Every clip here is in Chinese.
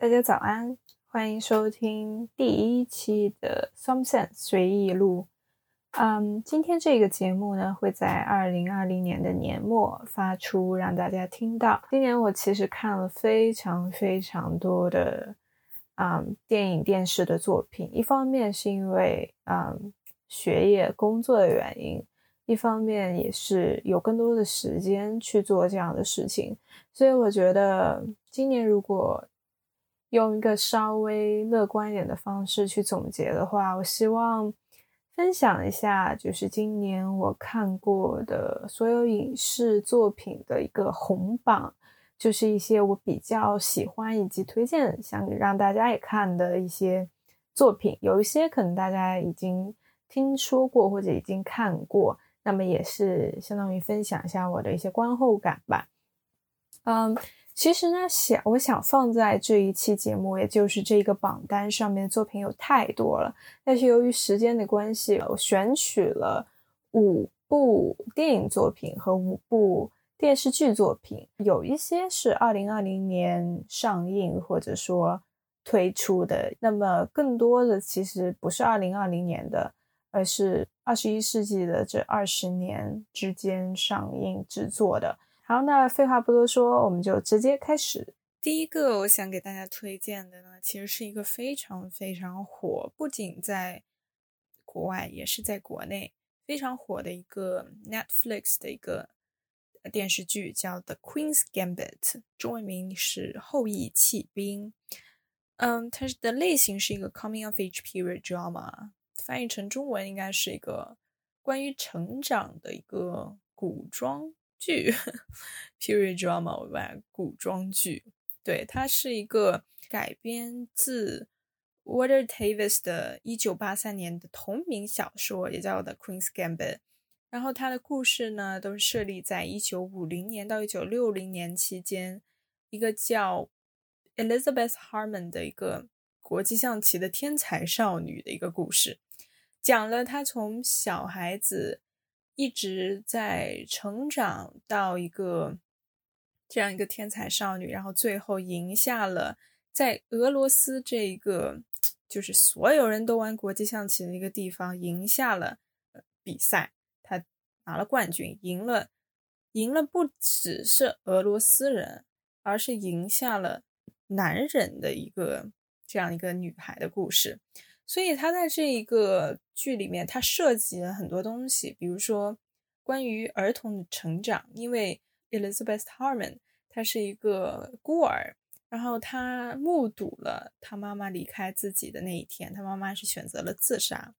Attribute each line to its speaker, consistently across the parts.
Speaker 1: 大家早安，欢迎收听第一期的 Some Sense 随意录。嗯，今天这个节目呢会在二零二零年的年末发出，让大家听到。今年我其实看了非常非常多的嗯电影、电视的作品，一方面是因为嗯学业、工作的原因，一方面也是有更多的时间去做这样的事情，所以我觉得今年如果用一个稍微乐观一点的方式去总结的话，我希望。分享一下，就是今年我看过的所有影视作品的一个红榜，就是一些我比较喜欢以及推荐想让大家也看的一些作品。有一些可能大家已经听说过或者已经看过，那么也是相当于分享一下我的一些观后感吧。嗯。其实呢，想我想放在这一期节目，也就是这个榜单上面的作品有太多了。但是由于时间的关系，我选取了五部电影作品和五部电视剧作品，有一些是二零二零年上映或者说推出的。那么更多的其实不是二零二零年的，而是二十一世纪的这二十年之间上映制作的。好，那废话不多说，我们就直接开始。第一个我想给大家推荐的呢，其实是一个非常非常火，不仅在国外，也是在国内非常火的一个 Netflix 的一个电视剧，叫《The Queen's Gambit》，中文名是《后羿弃兵》。嗯，它的类型是一个 Coming of Age Period Drama，翻译成中文应该是一个关于成长的一个古装。剧，period drama 吧，古装剧。对，它是一个改编自 Water Tavis 的1983年的同名小说，也叫《The Queen's Gambit》。然后它的故事呢，都是设立在1950年到1960年期间，一个叫 Elizabeth Harmon 的一个国际象棋的天才少女的一个故事，讲了她从小孩子。一直在成长到一个这样一个天才少女，然后最后赢下了在俄罗斯这一个就是所有人都玩国际象棋的一个地方，赢下了比赛，她拿了冠军，赢了，赢了不只是俄罗斯人，而是赢下了男人的一个这样一个女孩的故事。所以他在这一个剧里面，他涉及了很多东西，比如说关于儿童的成长。因为 Elizabeth Harmon 她是一个孤儿，然后他目睹了他妈妈离开自己的那一天，他妈妈是选择了自杀。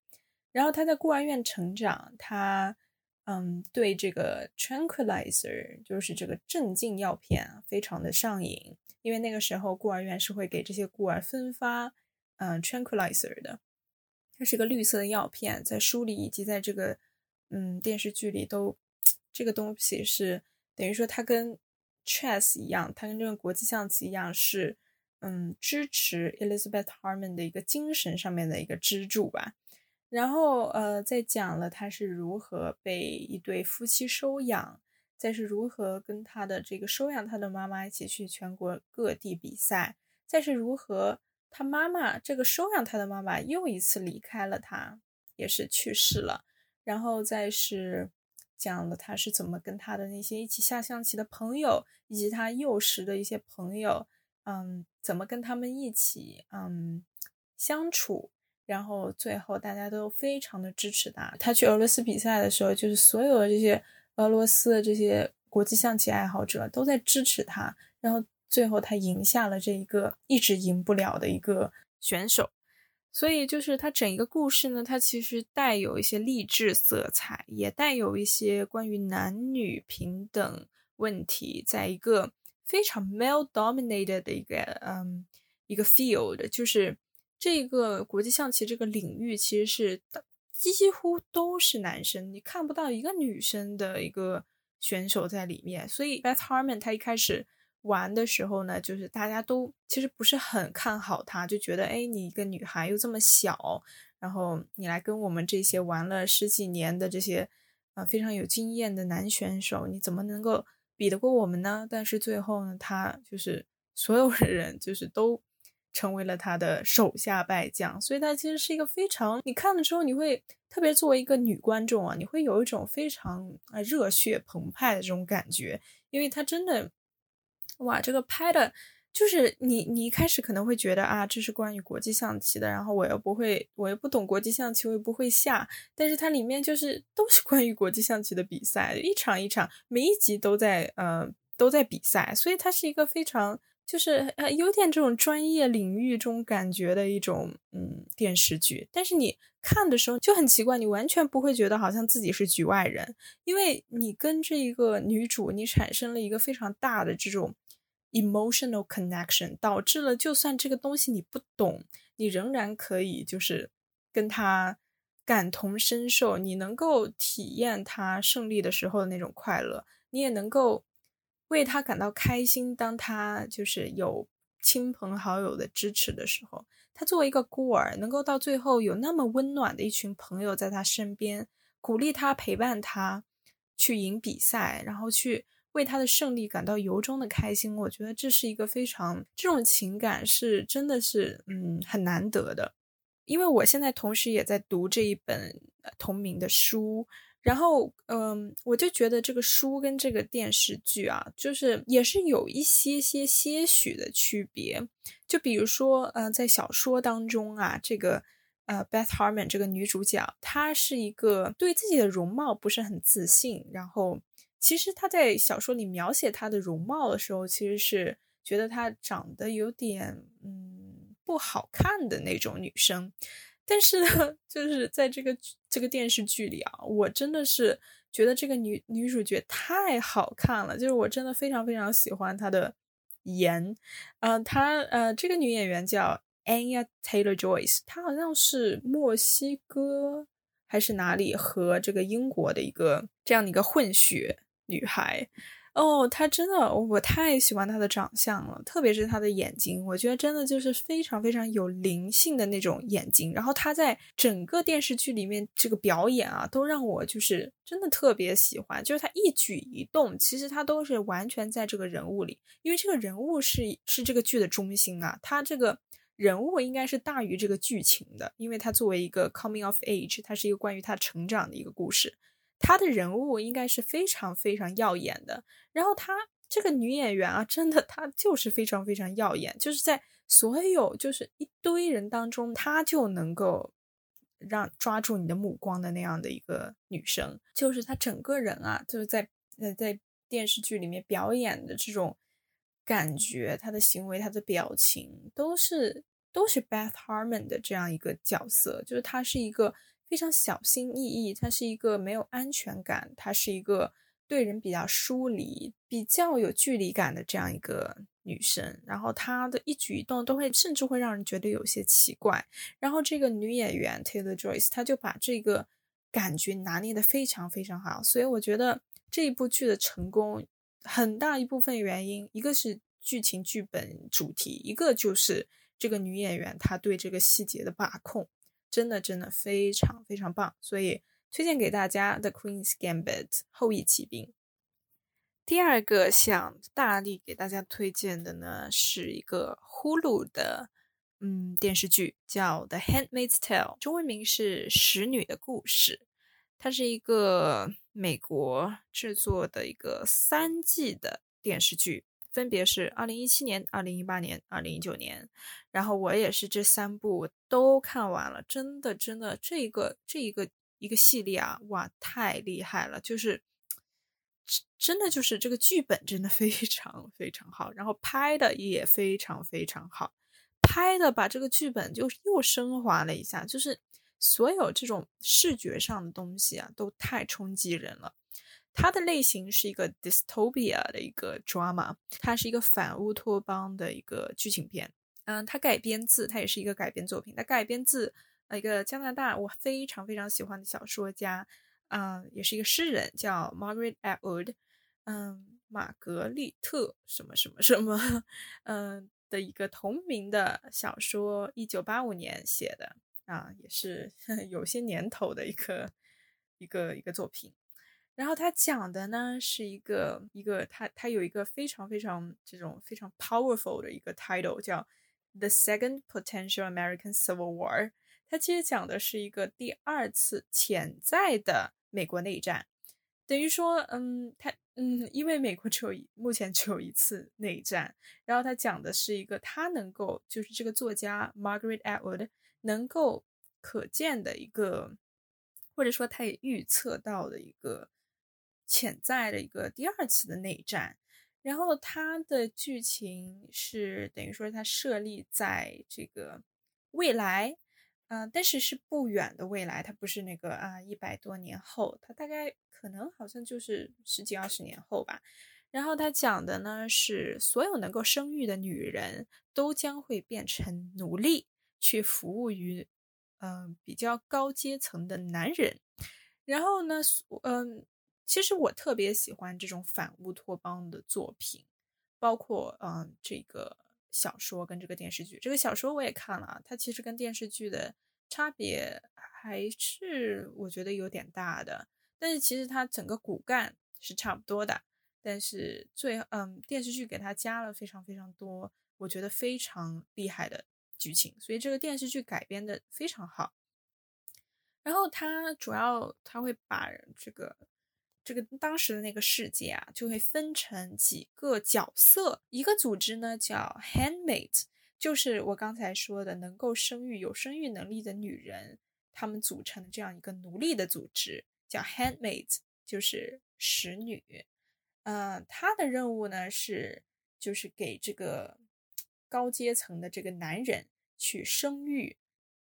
Speaker 1: 然后他在孤儿院成长，他嗯对这个 tranquilizer 就是这个镇静药片非常的上瘾，因为那个时候孤儿院是会给这些孤儿分发。嗯，tranquilizer 的，它是个绿色的药片，在书里以及在这个嗯电视剧里都，这个东西是等于说它跟 chess 一样，它跟这个国际象棋一样，是嗯支持 Elizabeth Harmon 的一个精神上面的一个支柱吧。然后呃，再讲了他是如何被一对夫妻收养，再是如何跟他的这个收养他的妈妈一起去全国各地比赛，再是如何。他妈妈这个收养他的妈妈又一次离开了他，也是去世了。然后再是讲了他是怎么跟他的那些一起下象棋的朋友，以及他幼时的一些朋友，嗯，怎么跟他们一起嗯相处。然后最后大家都非常的支持他。他去俄罗斯比赛的时候，就是所有的这些俄罗斯的这些国际象棋爱好者都在支持他。然后。最后，他赢下了这一个一直赢不了的一个选手，所以就是他整一个故事呢，它其实带有一些励志色彩，也带有一些关于男女平等问题，在一个非常 male dominated 的一个嗯一个 field，就是这个国际象棋这个领域其实是几乎都是男生，你看不到一个女生的一个选手在里面，所以 Beth Harmon 他一开始。玩的时候呢，就是大家都其实不是很看好他，就觉得哎，你一个女孩又这么小，然后你来跟我们这些玩了十几年的这些呃非常有经验的男选手，你怎么能够比得过我们呢？但是最后呢，他就是所有的人就是都成为了他的手下败将，所以他其实是一个非常你看了之后，你会特别作为一个女观众啊，你会有一种非常啊热血澎湃的这种感觉，因为他真的哇，这个拍的。就是你，你一开始可能会觉得啊，这是关于国际象棋的，然后我又不会，我又不懂国际象棋，我又不会下，但是它里面就是都是关于国际象棋的比赛，一场一场，每一集都在呃都在比赛，所以它是一个非常就是呃有点这种专业领域中感觉的一种嗯电视剧，但是你看的时候就很奇怪，你完全不会觉得好像自己是局外人，因为你跟这一个女主你产生了一个非常大的这种。Emotional connection 导致了，就算这个东西你不懂，你仍然可以就是跟他感同身受，你能够体验他胜利的时候的那种快乐，你也能够为他感到开心。当他就是有亲朋好友的支持的时候，他作为一个孤儿，能够到最后有那么温暖的一群朋友在他身边，鼓励他、陪伴他去赢比赛，然后去。为他的胜利感到由衷的开心，我觉得这是一个非常这种情感是真的是嗯很难得的，因为我现在同时也在读这一本同名的书，然后嗯我就觉得这个书跟这个电视剧啊，就是也是有一些些些许的区别，就比如说呃在小说当中啊，这个呃 Beth Harmon 这个女主角，她是一个对自己的容貌不是很自信，然后。其实他在小说里描写她的容貌的时候，其实是觉得她长得有点嗯不好看的那种女生。但是呢，就是在这个这个电视剧里啊，我真的是觉得这个女女主角太好看了，就是我真的非常非常喜欢她的颜。嗯，她呃这个女演员叫 Anya Taylor Joyce，她好像是墨西哥还是哪里和这个英国的一个这样的一个混血。女孩，哦，她真的，我太喜欢她的长相了，特别是她的眼睛，我觉得真的就是非常非常有灵性的那种眼睛。然后她在整个电视剧里面这个表演啊，都让我就是真的特别喜欢，就是她一举一动，其实她都是完全在这个人物里，因为这个人物是是这个剧的中心啊，她这个人物应该是大于这个剧情的，因为她作为一个 coming of age，它是一个关于她成长的一个故事。她的人物应该是非常非常耀眼的，然后她这个女演员啊，真的她就是非常非常耀眼，就是在所有就是一堆人当中，她就能够让抓住你的目光的那样的一个女生，就是她整个人啊，就是在呃在电视剧里面表演的这种感觉，她的行为、她的表情都是都是 Beth Harmon 的这样一个角色，就是她是一个。非常小心翼翼，她是一个没有安全感，她是一个对人比较疏离、比较有距离感的这样一个女生。然后她的一举一动都会，甚至会让人觉得有些奇怪。然后这个女演员 Taylor Joyce，她就把这个感觉拿捏的非常非常好。所以我觉得这一部剧的成功，很大一部分原因，一个是剧情剧本主题，一个就是这个女演员她对这个细节的把控。真的真的非常非常棒，所以推荐给大家《The Queen's Gambit》后羿骑兵。第二个想大力给大家推荐的呢，是一个呼噜的嗯电视剧，叫《The Handmaid's Tale》，中文名是《使女的故事》。它是一个美国制作的一个三季的电视剧。分别是二零一七年、二零一八年、二零一九年，然后我也是这三部都看完了，真的真的，这个这一个一个系列啊，哇，太厉害了！就是真的就是这个剧本真的非常非常好，然后拍的也非常非常好，拍的把这个剧本就又升华了一下，就是所有这种视觉上的东西啊，都太冲击人了。它的类型是一个 dystopia 的一个 drama，它是一个反乌托邦的一个剧情片。嗯，它改编自，它也是一个改编作品。它改编自呃一个加拿大我非常非常喜欢的小说家，嗯，也是一个诗人，叫 Margaret Atwood，嗯，玛格丽特什么什么什么，嗯的一个同名的小说，一九八五年写的啊，也是 有些年头的一个一个一个作品。然后他讲的呢是一个一个他他有一个非常非常这种非常 powerful 的一个 title 叫 The Second Potential American Civil War，它其实讲的是一个第二次潜在的美国内战，等于说，嗯，它，嗯，因为美国只有目前只有一次内战，然后它讲的是一个他能够，就是这个作家 Margaret Atwood 能够可见的一个，或者说他也预测到的一个潜在的一个第二次的内战。然后它的剧情是等于说它设立在这个未来，嗯，但是是不远的未来，它不是那个啊一百多年后，它大概可能好像就是十几二十年后吧。然后它讲的呢是所有能够生育的女人都将会变成奴隶，去服务于嗯比较高阶层的男人。然后呢，嗯。其实我特别喜欢这种反乌托邦的作品，包括嗯这个小说跟这个电视剧。这个小说我也看了，它其实跟电视剧的差别还是我觉得有点大的。但是其实它整个骨干是差不多的，但是最嗯电视剧给它加了非常非常多，我觉得非常厉害的剧情，所以这个电视剧改编的非常好。然后它主要它会把这个。这个当时的那个世界啊，就会分成几个角色，一个组织呢叫 handmaid，就是我刚才说的能够生育、有生育能力的女人，她们组成的这样一个奴隶的组织，叫 handmaid，就是使女。嗯，她的任务呢是，就是给这个高阶层的这个男人去生育，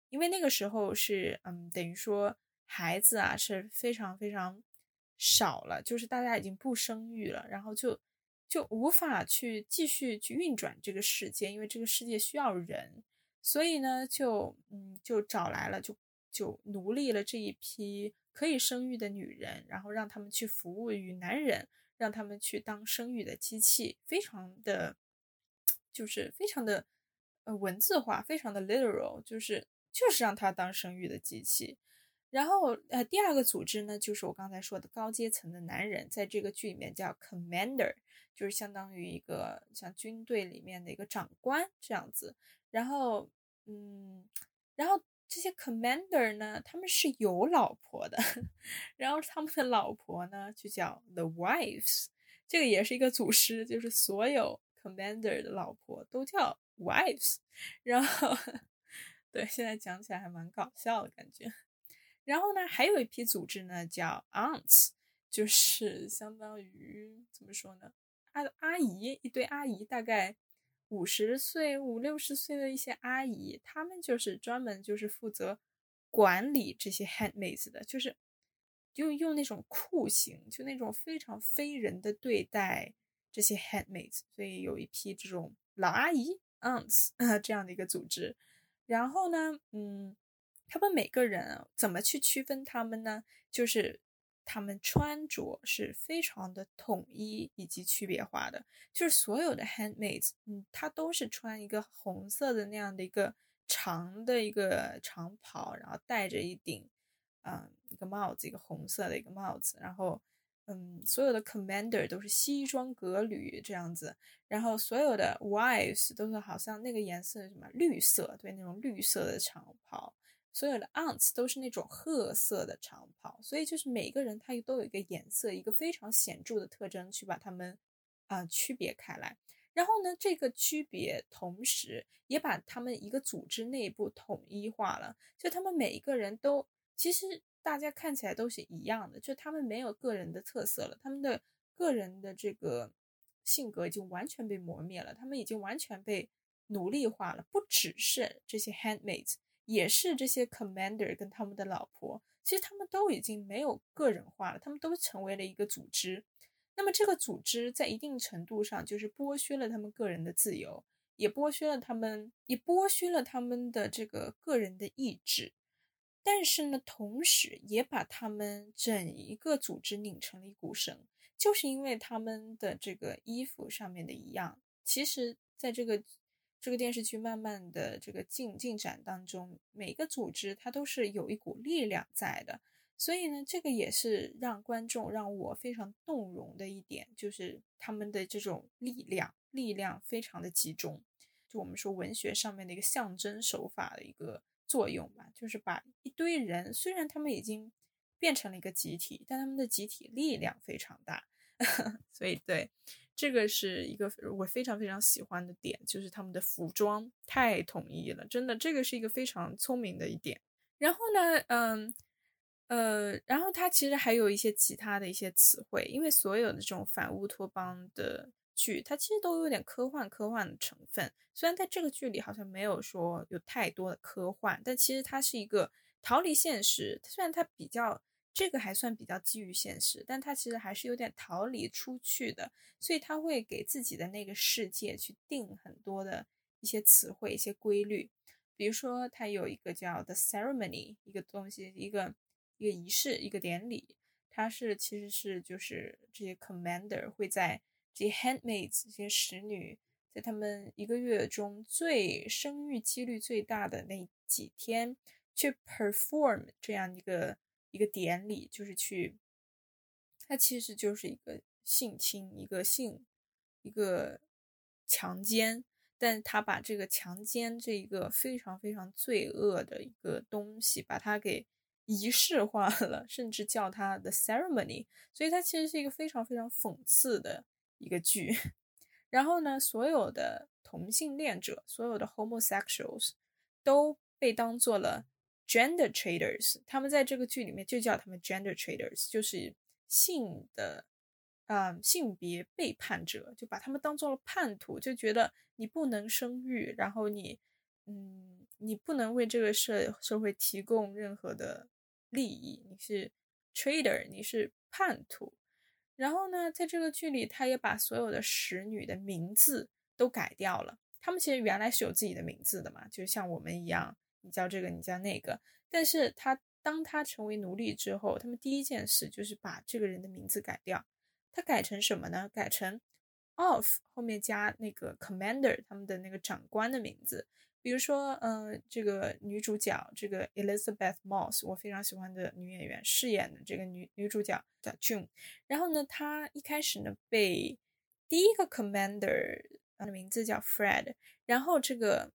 Speaker 1: 因为那个时候是，嗯，等于说孩子啊是非常非常。少了，就是大家已经不生育了，然后就就无法去继续去运转这个世界，因为这个世界需要人，所以呢，就嗯，就找来了，就就奴隶了这一批可以生育的女人，然后让他们去服务于男人，让他们去当生育的机器，非常的，就是非常的呃文字化，非常的 literal，就是就是让他当生育的机器。然后，呃，第二个组织呢，就是我刚才说的高阶层的男人，在这个剧里面叫 commander，就是相当于一个像军队里面的一个长官这样子。然后，嗯，然后这些 commander 呢，他们是有老婆的，然后他们的老婆呢就叫 the wives，这个也是一个祖师，就是所有 commander 的老婆都叫 wives。然后，对，现在讲起来还蛮搞笑的感觉。然后呢，还有一批组织呢，叫 aunts，就是相当于怎么说呢，阿阿姨，一堆阿姨，大概五十岁、五六十岁的一些阿姨，他们就是专门就是负责管理这些 handmaids 的，就是用用那种酷刑，就那种非常非人的对待这些 handmaids，所以有一批这种老阿姨 aunts 这样的一个组织。然后呢，嗯。他们每个人怎么去区分他们呢？就是他们穿着是非常的统一以及区别化的，就是所有的 handmaids，嗯，他都是穿一个红色的那样的一个长的一个长袍，然后戴着一顶，嗯，一个帽子，一个红色的一个帽子，然后，嗯，所有的 commander 都是西装革履这样子，然后所有的 wives 都是好像那个颜色什么绿色，对，那种绿色的长袍。所有的 aunts 都是那种褐色的长袍，所以就是每个人他都有一个颜色，一个非常显著的特征去把他们啊区别开来。然后呢，这个区别同时也把他们一个组织内部统一化了，就他们每一个人都其实大家看起来都是一样的，就他们没有个人的特色了，他们的个人的这个性格已经完全被磨灭了，他们已经完全被奴隶化了，不只是这些 handmaids。也是这些 commander 跟他们的老婆，其实他们都已经没有个人化了，他们都成为了一个组织。那么这个组织在一定程度上就是剥削了他们个人的自由，也剥削了他们，也剥削了他们的这个个人的意志。但是呢，同时也把他们整一个组织拧成了一股绳，就是因为他们的这个衣服上面的一样。其实，在这个。这个电视剧慢慢的这个进进展当中，每个组织它都是有一股力量在的，所以呢，这个也是让观众让我非常动容的一点，就是他们的这种力量，力量非常的集中。就我们说文学上面的一个象征手法的一个作用吧，就是把一堆人，虽然他们已经变成了一个集体，但他们的集体力量非常大，所以对这个是一个我非常非常喜欢的点，就是他们的服装太统一了，真的，这个是一个非常聪明的一点。然后呢，嗯。呃，然后它其实还有一些其他的一些词汇，因为所有的这种反乌托邦的剧，它其实都有点科幻科幻的成分。虽然在这个剧里好像没有说有太多的科幻，但其实它是一个逃离现实。虽然它比较这个还算比较基于现实，但他其实还是有点逃离出去的。所以他会给自己的那个世界去定很多的一些词汇、一些规律。比如说，它有一个叫 The Ceremony，一个东西，一个。一个仪式，一个典礼，它是其实是就是这些 commander 会在这些 handmaids 这些使女，在他们一个月中最生育几率最大的那几天去 perform 这样一个一个典礼，就是去，它其实就是一个性侵，一个性，一个强奸，但他把这个强奸这一个非常非常罪恶的一个东西，把它给。仪式化了，甚至叫它 the ceremony，所以它其实是一个非常非常讽刺的一个剧。然后呢，所有的同性恋者，所有的 homosexuals 都被当做了 gender traders，他们在这个剧里面就叫他们 gender traders，就是性的啊性别背叛者，就把他们当做了叛徒，就觉得你不能生育，然后你嗯你不能为这个社社会提供任何的。利益，你是 trader，你是叛徒。然后呢，在这个剧里，他也把所有的使女的名字都改掉了。他们其实原来是有自己的名字的嘛，就像我们一样，你叫这个，你叫那个。但是他当他成为奴隶之后，他们第一件事就是把这个人的名字改掉。他改成什么呢？改成 of 后面加那个 commander，他们的那个长官的名字。比如说，嗯，这个女主角，这个 Elizabeth Moss，我非常喜欢的女演员饰演的这个女女主角叫 June。然后呢，她一开始呢被第一个 Commander，的名字叫 Fred。然后这个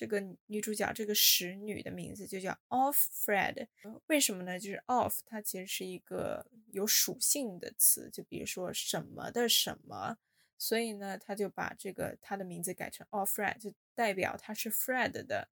Speaker 1: 这个女主角这个使女的名字就叫 Offred。为什么呢？就是 Off 它其实是一个有属性的词，就比如说什么的什么。所以呢，他就把这个他的名字改成 All Fred，就代表他是 Fred 的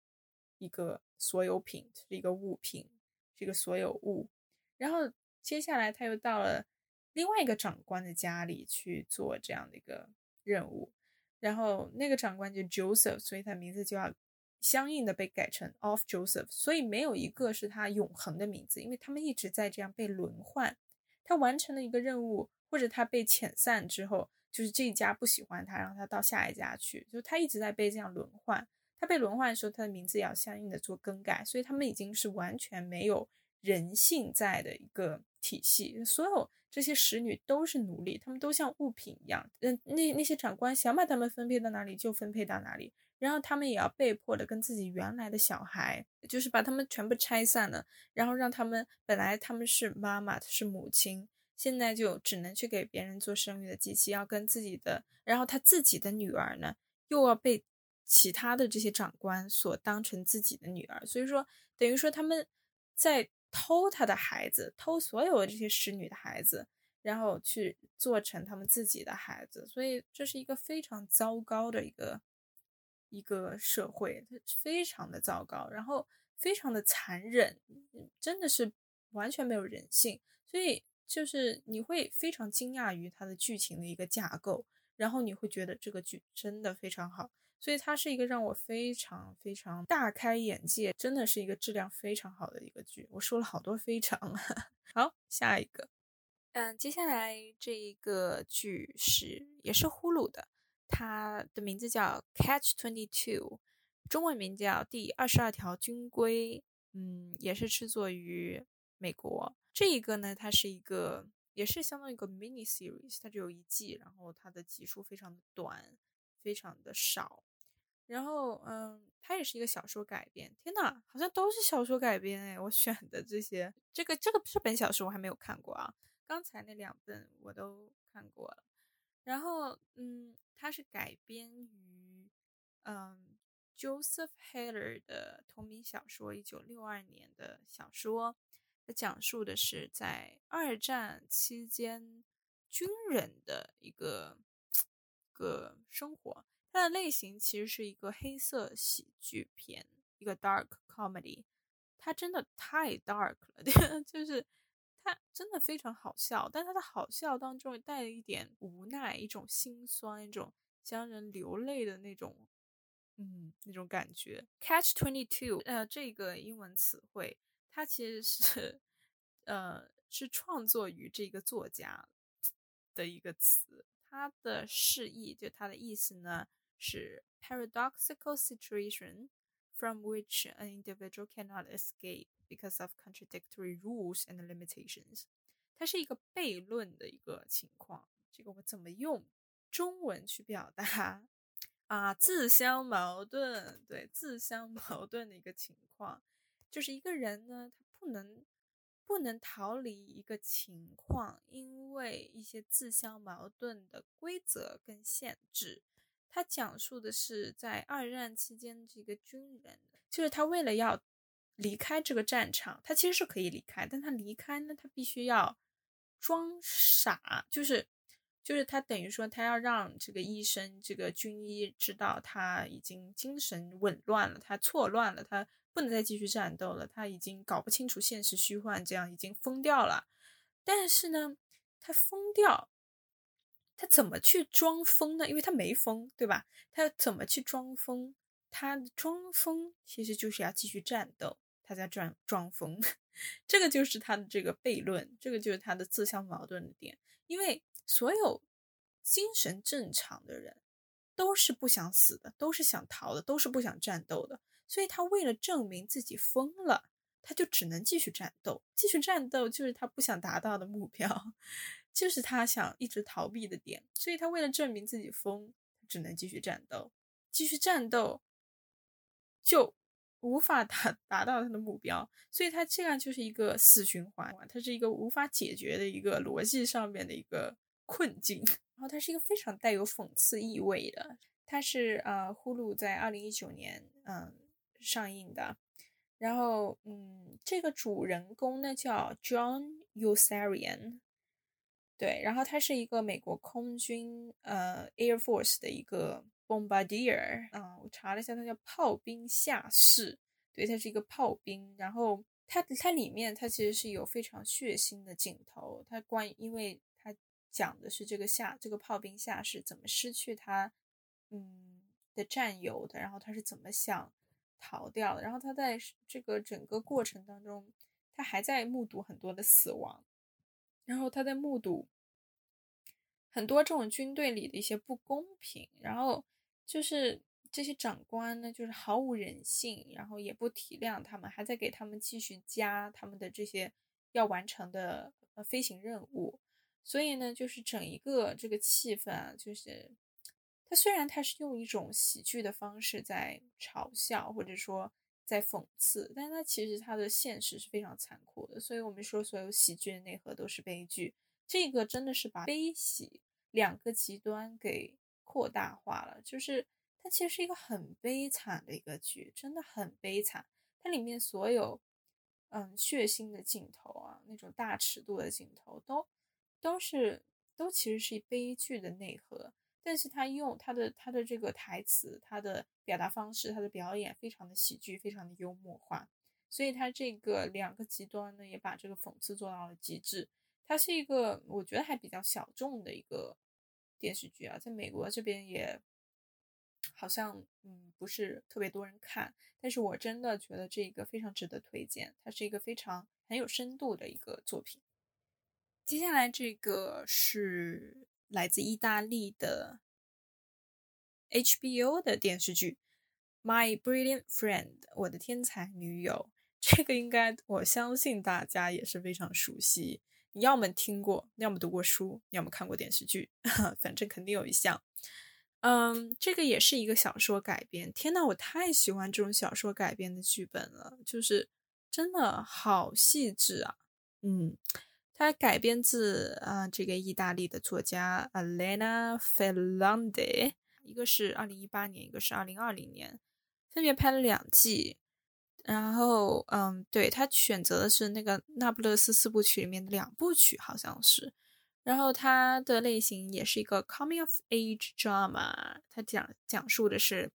Speaker 1: 一个所有品，是一个物品，是一个所有物。然后接下来他又到了另外一个长官的家里去做这样的一个任务，然后那个长官就 Joseph，所以他名字就要相应的被改成 Off Joseph。所以没有一个是他永恒的名字，因为他们一直在这样被轮换。他完成了一个任务，或者他被遣散之后。就是这一家不喜欢他，让他到下一家去。就他一直在被这样轮换，他被轮换的时候，他的名字也要相应的做更改。所以他们已经是完全没有人性在的一个体系。所有这些使女都是奴隶，他们都像物品一样。嗯，那那些长官想把他们分配到哪里就分配到哪里，然后他们也要被迫的跟自己原来的小孩，就是把他们全部拆散了，然后让他们本来他们是妈妈，是母亲。现在就只能去给别人做生育的机器，要跟自己的，然后他自己的女儿呢，又要被其他的这些长官所当成自己的女儿，所以说等于说他们在偷他的孩子，偷所有的这些使女的孩子，然后去做成他们自己的孩子，所以这是一个非常糟糕的一个一个社会，它非常的糟糕，然后非常的残忍，真的是完全没有人性，所以。就是你会非常惊讶于它的剧情的一个架构，然后你会觉得这个剧真的非常好，所以它是一个让我非常非常大开眼界，真的是一个质量非常好的一个剧。我说了好多非常，好，下一个，嗯，接下来这一个剧是也是呼噜的，它的名字叫 Catch Twenty Two，中文名叫第二十二条军规，嗯，也是制作于美国。这一个呢，它是一个，也是相当于一个 mini series，它只有一季，然后它的集数非常的短，非常的少，然后嗯，它也是一个小说改编。天呐，好像都是小说改编哎！我选的这些，这个这个这本小说我还没有看过啊，刚才那两本我都看过了。然后嗯，它是改编于嗯，Joseph Heller 的同名小说，一九六二年的小说，它讲述的是在二战期间军人的一个个生活。它的类型其实是一个黑色喜剧片，一个 dark comedy。它真的太 dark 了，就是它真的非常好笑，但它的好笑当中带了一点无奈，一种心酸，一种将人流泪的那种，嗯，那种感觉。Catch twenty two，呃，这个英文词汇，它其实是，呃，是创作于这个作家的一个词，它的释义就它的意思呢是 paradoxical situation。From which an individual cannot escape because of contradictory rules and limitations。它是一个悖论的一个情况。这个我怎么用中文去表达啊？自相矛盾，对，自相矛盾的一个情况，就是一个人呢，他不能不能逃离一个情况，因为一些自相矛盾的规则跟限制。他讲述的是在二战期间，这个军人就是他为了要离开这个战场，他其实是可以离开，但他离开呢，他必须要装傻，就是就是他等于说他要让这个医生、这个军医知道他已经精神紊乱了，他错乱了，他不能再继续战斗了，他已经搞不清楚现实虚幻，这样已经疯掉了。但是呢，他疯掉。他怎么去装疯呢？因为他没疯，对吧？他怎么去装疯？他装疯其实就是要继续战斗，他在装装疯，这个就是他的这个悖论，这个就是他的自相矛盾的点。因为所有精神正常的人都是不想死的，都是想逃的，都是不想战斗的，所以他为了证明自己疯了，他就只能继续战斗，继续战斗就是他不想达到的目标。就是他想一直逃避的点，所以他为了证明自己疯，只能继续战斗，继续战斗，就无法达 达到他的目标，所以他这样就是一个死循环，它是一个无法解决的一个逻辑上面的一个困境。然后它是一个非常带有讽刺意味的，它是呃呼噜在二零一九年嗯上映的，然后嗯这个主人公呢叫 John Ussarian。对，然后他是一个美国空军呃 Air Force 的一个 bombardier 啊，我查了一下，他叫炮兵下士。对，他是一个炮兵。然后他他里面他其实是有非常血腥的镜头。他关，因为他讲的是这个下这个炮兵下士怎么失去他嗯的战友的，然后他是怎么想逃掉的。然后他在这个整个过程当中，他还在目睹很多的死亡。然后他在目睹很多这种军队里的一些不公平，然后就是这些长官呢，就是毫无人性，然后也不体谅他们，还在给他们继续加他们的这些要完成的呃飞行任务。所以呢，就是整一个这个气氛啊，就是他虽然他是用一种喜剧的方式在嘲笑，或者说。在讽刺，但是它其实它的现实是非常残酷的，所以我们说所有喜剧的内核都是悲剧，这个真的是把悲喜两个极端给扩大化了，就是它其实是一个很悲惨的一个剧，真的很悲惨，它里面所有嗯血腥的镜头啊，那种大尺度的镜头都都是都其实是悲剧的内核。但是他用他的他的这个台词，他的表达方式，他的表演非常的喜剧，非常的幽默化，所以他这个两个极端呢，也把这个讽刺做到了极致。它是一个我觉得还比较小众的一个电视剧啊，在美国这边也好像嗯不是特别多人看，但是我真的觉得这个非常值得推荐，它是一个非常很有深度的一个作品。接下来这个是。来自意大利的 HBO 的电视剧《My Brilliant Friend》，我的天才女友。这个应该我相信大家也是非常熟悉，你要么听过，要么读过书，要么看过电视剧，反正肯定有一项。嗯，这个也是一个小说改编。天呐，我太喜欢这种小说改编的剧本了，就是真的好细致啊。嗯。它改编自啊这个意大利的作家 Elena Ferrante 一个是二零一八年，一个是二零二零年，分别拍了两季。然后，嗯，对他选择的是那个《那不勒斯四部曲》里面的两部曲，好像是。然后它的类型也是一个 coming of age drama，它讲讲述的是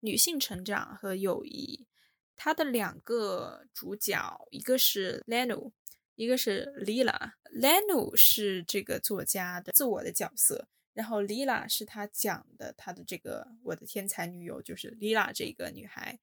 Speaker 1: 女性成长和友谊。它的两个主角，一个是 Leno，一个是 Lila。Lenu 是这个作家的自我的角色，然后 Lila 是他讲的他的这个我的天才女友，就是 Lila 这个女孩。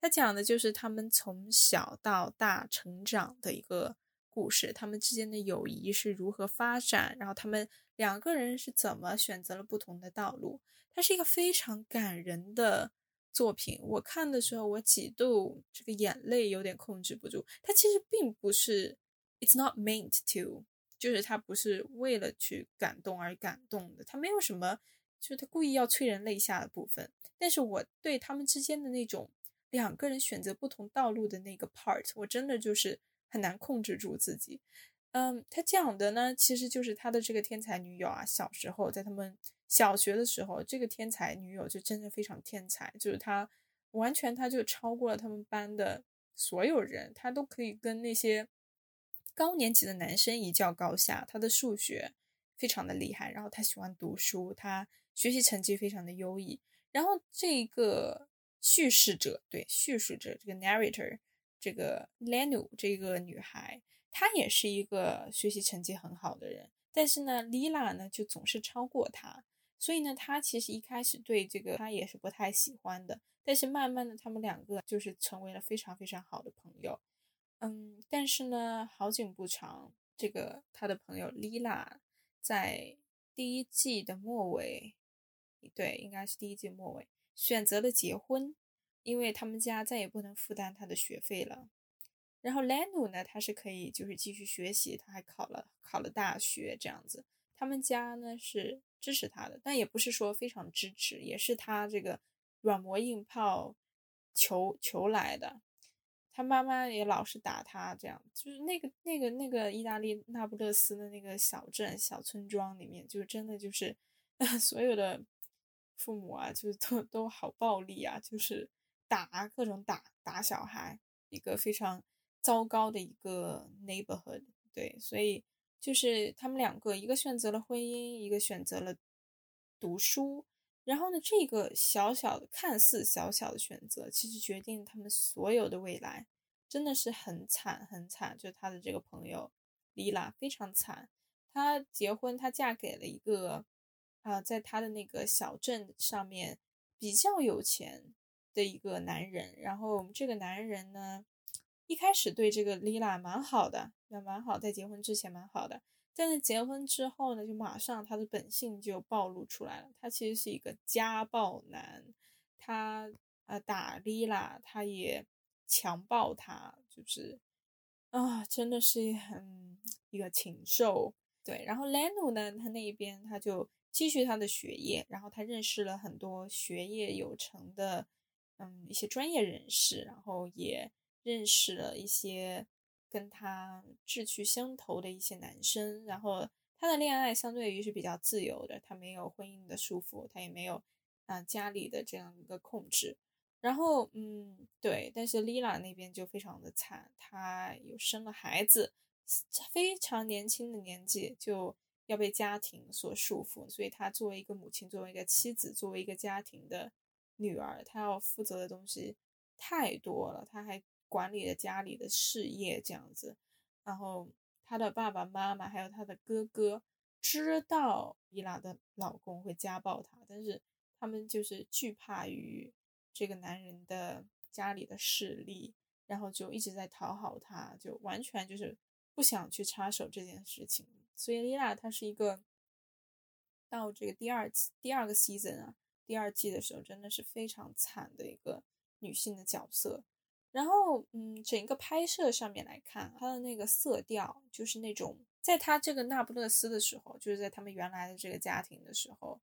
Speaker 1: 他讲的就是他们从小到大成长的一个故事，他们之间的友谊是如何发展，然后他们两个人是怎么选择了不同的道路。它是一个非常感人的作品，我看的时候我几度这个眼泪有点控制不住。它其实并不是，it's not meant to，就是他不是为了去感动而感动的，他没有什么，就是他故意要催人泪下的部分。但是我对他们之间的那种。两个人选择不同道路的那个 part，我真的就是很难控制住自己。嗯，他讲的呢，其实就是他的这个天才女友啊。小时候在他们小学的时候，这个天才女友就真的非常天才，就是他完全他就超过了他们班的所有人，他都可以跟那些高年级的男生一较高下。他的数学非常的厉害，然后他喜欢读书，他学习成绩非常的优异。然后这个。叙事者对叙述者这个 narrator，这个 Lenu 这个女孩，她也是一个学习成绩很好的人，但是呢，Lila 呢就总是超过她，所以呢，她其实一开始对这个她也是不太喜欢的，但是慢慢的，他们两个就是成为了非常非常好的朋友。嗯，但是呢，好景不长，这个他的朋友 Lila 在第一季的末尾，对，应该是第一季末尾。选择了结婚，因为他们家再也不能负担他的学费了。然后 Lenu 呢，他是可以就是继续学习，他还考了考了大学这样子。他们家呢是支持他的，但也不是说非常支持，也是他这个软磨硬泡求求来的。他妈妈也老是打他，这样就是那个那个那个意大利那不勒斯的那个小镇小村庄里面，就真的就是 所有的。父母啊，就都都好暴力啊，就是打各种打打小孩，一个非常糟糕的一个 neighborhood。对，所以就是他们两个，一个选择了婚姻，一个选择了读书。然后呢，这个小小的看似小小的选择，其实决定他们所有的未来，真的是很惨很惨。就他的这个朋友丽拉非常惨，她结婚，她嫁给了一个。啊，在她的那个小镇上面比较有钱的一个男人，然后这个男人呢，一开始对这个丽拉蛮好的，也蛮好，在结婚之前蛮好的，但是结婚之后呢，就马上他的本性就暴露出来了，他其实是一个家暴男，他啊打丽拉，他也强暴她，就是啊，真的是很一个禽兽。对，然后 Leno 呢，他那一边他就。继续他的学业，然后他认识了很多学业有成的，嗯，一些专业人士，然后也认识了一些跟他志趣相投的一些男生，然后他的恋爱相对于是比较自由的，他没有婚姻的束缚，他也没有啊家里的这样一个控制，然后嗯，对，但是 Lila 那边就非常的惨，她有生了孩子，非常年轻的年纪就。要被家庭所束缚，所以她作为一个母亲，作为一个妻子，作为一个家庭的女儿，她要负责的东西太多了。她还管理了家里的事业，这样子。然后她的爸爸妈妈还有她的哥哥知道伊拉的老公会家暴她，但是他们就是惧怕于这个男人的家里的势力，然后就一直在讨好他，就完全就是不想去插手这件事情。所以丽娜她是一个到这个第二季第二个 season 啊，第二季的时候真的是非常惨的一个女性的角色。然后，嗯，整个拍摄上面来看，它的那个色调就是那种，在他这个那不勒斯的时候，就是在他们原来的这个家庭的时候，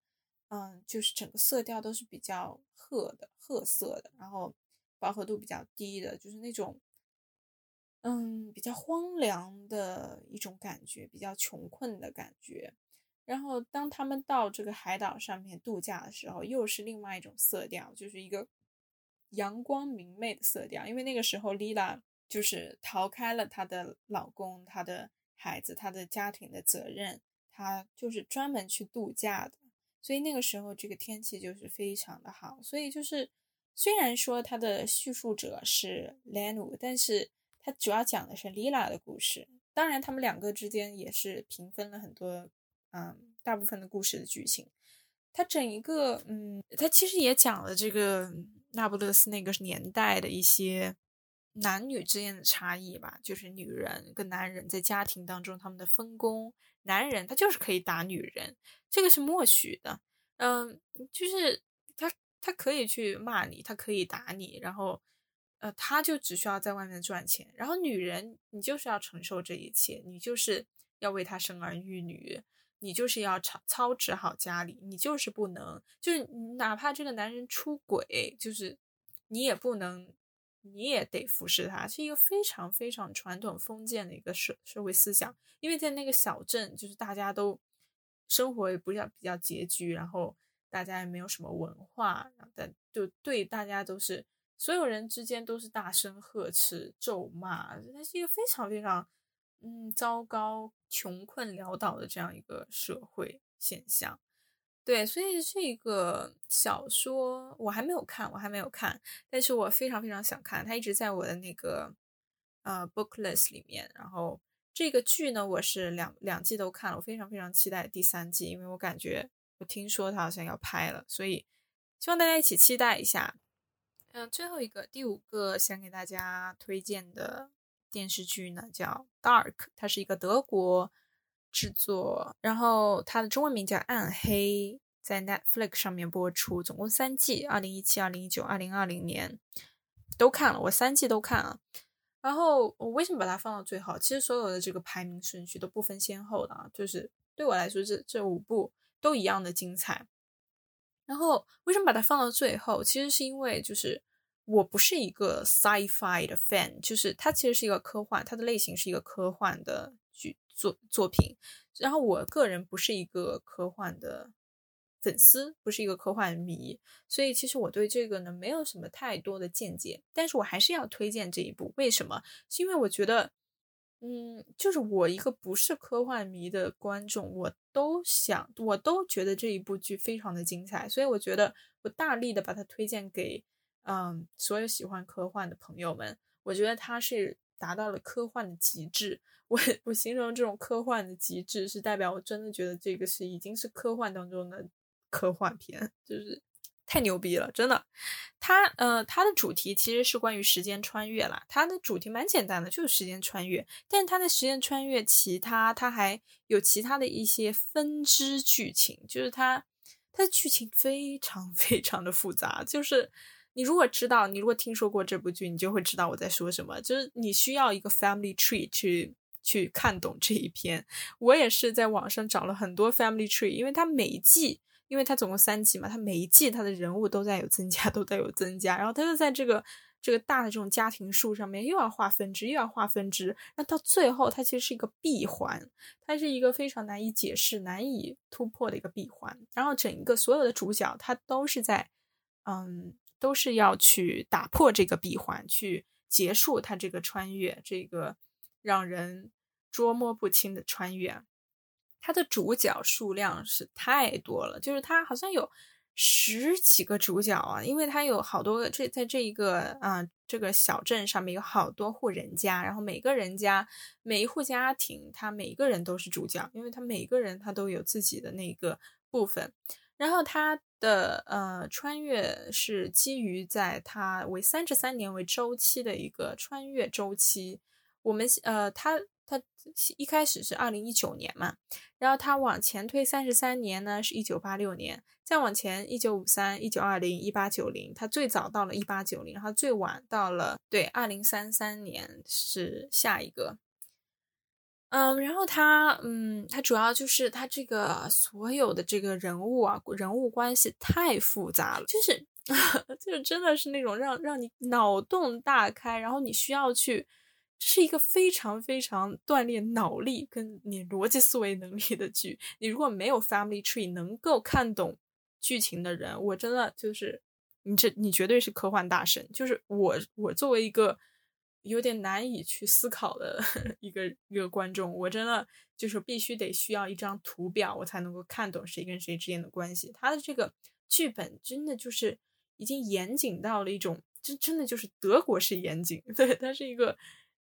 Speaker 1: 嗯，就是整个色调都是比较褐的褐色的，然后饱和度比较低的，就是那种。嗯，比较荒凉的一种感觉，比较穷困的感觉。然后当他们到这个海岛上面度假的时候，又是另外一种色调，就是一个阳光明媚的色调。因为那个时候，Lila 就是逃开了她的老公、她的孩子、她的家庭的责任，她就是专门去度假的。所以那个时候，这个天气就是非常的好。所以就是虽然说它的叙述者是 Lenu，但是它主要讲的是 Lila 的故事。当然，他们两个之间也是平分了很多。嗯，大部分的故事的剧情，它整一个，嗯，它其实也讲了这个那不勒斯那个年代的一些男女之间的差异吧，就是女人跟男人在家庭当中他们的分工，男人他就是可以打女人，这个是默许的，嗯，就是他他可以去骂你，他可以打你，然后，呃，他就只需要在外面赚钱，然后女人你就是要承受这一切，你就是要为他生儿育女。你就是要操操持好家里，你就是不能，就是哪怕这个男人出轨，就是你也不能，你也得服侍他，是一个非常非常传统封建的一个社社会思想。因为在那个小镇，就是大家都生活也比较比较拮据，然后大家也没有什么文化，但就对大家都是所有人之间都是大声呵斥、咒骂，它是一个非常非常。嗯，糟糕、穷困潦倒的这样一个社会现象，对，所以这个小说我还没有看，我还没有看，但是我非常非常想看，它一直在我的那个呃 book list 里面。然后这个剧呢，我是两两季都看了，我非常非常期待第三季，因为我感觉我听说它好像要拍了，所以希望大家一起期待一下。嗯，最后一个第五个想给大家推荐的。电视剧呢叫《Dark》，它是一个德国制作，然后它的中文名叫《暗黑》，在 Netflix 上面播出，总共三季，二零一七、二零一九、二零二零年都看了，我三季都看了。然后我为什么把它放到最后？其实所有的这个排名顺序都不分先后的啊，就是对我来说，这这五部都一样的精彩。然后为什么把它放到最后？其实是因为就是。我不是一个 sci-fi 的 fan，就是它其实是一个科幻，它的类型是一个科幻的剧作作品。然后我个人不是一个科幻的粉丝，不是一个科幻迷，所以其实我对这个呢没有什么太多的见解。但是我还是要推荐这一部，为什么？是因为我觉得，嗯，就是我一个不是科幻迷的观众，我都想，我都觉得这一部剧非常的精彩，所以我觉得我大力的把它推荐给。嗯，所有喜欢科幻的朋友们，我觉得它是达到了科幻的极致。我我形容这种科幻的极致，是代表我真的觉得这个是已经是科幻当中的科幻片，就是太牛逼了，真的。它呃，它的主题其实是关于时间穿越啦。它的主题蛮简单的，就是时间穿越。但是它的时间穿越，其他它还有其他的一些分支剧情，就是它它的剧情非常非常的复杂，就是。你如果知道，你如果听说过这部剧，你就会知道我在说什么。就是你需要一个 family tree 去去看懂这一篇。我也是在网上找了很多 family tree，因为它每一季，因为它总共三季嘛，它每一季它的人物都在有增加，都在有增加。然后它就在这个这个大的这种家庭树上面又要划分支，又要划分支。那到最后，它其实是一个闭环，它是一个非常难以解释、难以突破的一个闭环。然后整一个所有的主角，他都是在嗯。都是要去打破这个闭环，去结束他这个穿越，这个让人捉摸不清的穿越。它的主角数量是太多了，就是它好像有十几个主角啊，因为它有好多这在这一个啊这个小镇上面有好多户人家，然后每个人家每一户家庭，他每一个人都是主角，因为他每个人他都有自己的那个部分。然后他的呃穿越是基于在它为三十三年为周期的一个穿越周期。我们呃，他他一开始是二零一九年嘛，然后他往前推三十三年呢是一九八六年，再往前一九五三、一九二零、一八九零，他最早到了一八九零，然后最晚到了对二零三三年是下一个。嗯，然后他，嗯，他主要就是他这个所有的这个人物啊，人物关系太复杂了，就是，就是真的是那种让让你脑洞大开，然后你需要去这是一个非常非常锻炼脑力跟你逻辑思维能力的剧。你如果没有 Family Tree 能够看懂剧情的人，我真的就是你这你绝对是科幻大神。就是我我作为一个有点难以去思考的 一个一个观众，我真的就是必须得需要一张图表，我才能够看懂谁跟谁之间的关系。他的这个剧本真的就是已经严谨到了一种，真真的就是德国式严谨。对，它是一个。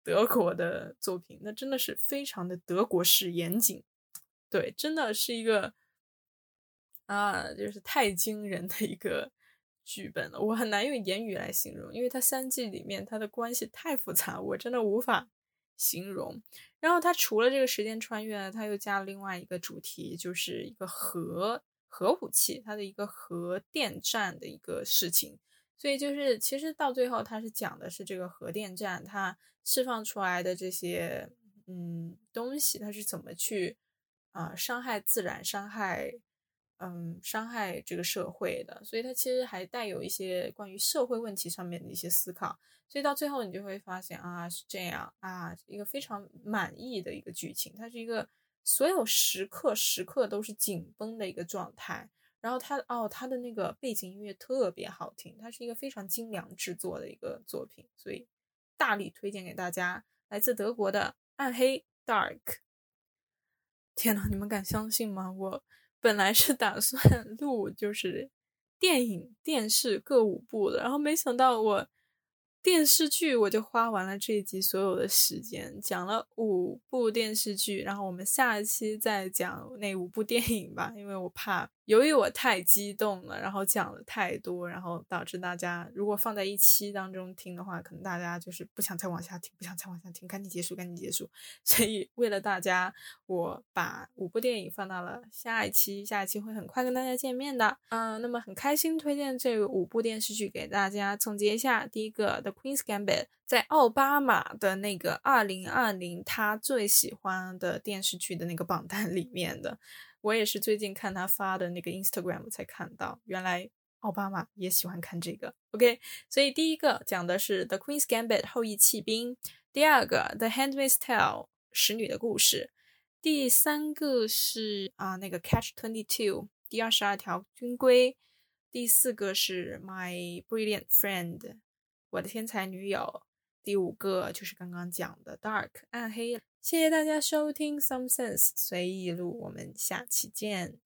Speaker 1: 德国的作品，那真的是非常的德国式严谨，对，真的是一个啊，就是太惊人的一个剧本了，我很难用言语来形容，因为它三季里面它的关系太复杂，我真的无法形容。然后它除了这个时间穿越，它又加了另外一个主题，就是一个核核武器，它的一个核电站的一个事情。所以就是，其实到最后，它是讲的是这个核电站它释放出来的这些嗯东西，它是怎么去啊伤害自然、伤害嗯伤害这个社会的。所以它其实还带有一些关于社会问题上面的一些思考。所以到最后，你就会发现啊是这样啊，一个非常满意的一个剧情。它是一个所有时刻时刻都是紧绷的一个状态。然后它哦，它的那个背景音乐特别好听，它是一个非常精良制作的一个作品，所以大力推荐给大家。来自德国的《暗黑》（Dark）。天呐，你们敢相信吗？我本来是打算 录就是电影、电视各五部的，然后没想到我。电视剧我就花完了这一集所有的时间，讲了五部电视剧，然后我们下一期再讲那五部电影吧，因为我怕由于我太激动了，然后讲了太多，然后导致大家如果放在一期当中听的话，可能大家就是不想再往下听，不想再往下听，赶紧结束，赶紧结束。所以为了大家，我把五部电影放到了下一期，下一期会很快跟大家见面的。嗯，那么很开心推荐这五部电视剧给大家，总结一下，第一个的。Queen's Gambit 在奥巴马的那个二零二零他最喜欢的电视剧的那个榜单里面的，我也是最近看他发的那个 Instagram 才看到，原来奥巴马也喜欢看这个。OK，所以第一个讲的是 The Queen's Gambit 后羿弃兵，第二个 The Handmaid's Tale 使女的故事，第三个是啊那个 Catch Twenty Two 第二十二条军规，第四个是 My Brilliant Friend。我的天才女友，第五个就是刚刚讲的 Dark 暗黑。谢谢大家收听 Some Sense 随意录，我们下期见。